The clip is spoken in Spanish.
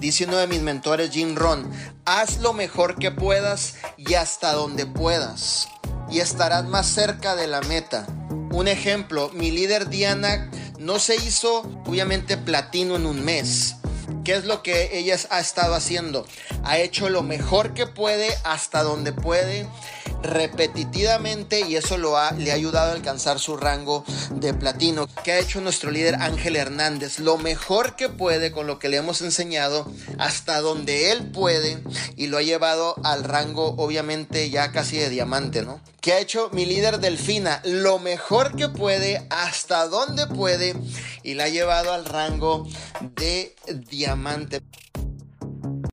Dice uno de mis mentores, Jim Ron, haz lo mejor que puedas y hasta donde puedas. Y estarás más cerca de la meta. Un ejemplo, mi líder Diana no se hizo obviamente platino en un mes. ¿Qué es lo que ella ha estado haciendo? Ha hecho lo mejor que puede hasta donde puede repetitivamente y eso lo ha, le ha ayudado a alcanzar su rango de platino. ¿Qué ha hecho nuestro líder Ángel Hernández? Lo mejor que puede con lo que le hemos enseñado hasta donde él puede y lo ha llevado al rango obviamente ya casi de diamante, ¿no? ¿Qué ha hecho mi líder Delfina? Lo mejor que puede hasta donde puede y la ha llevado al rango de diamante.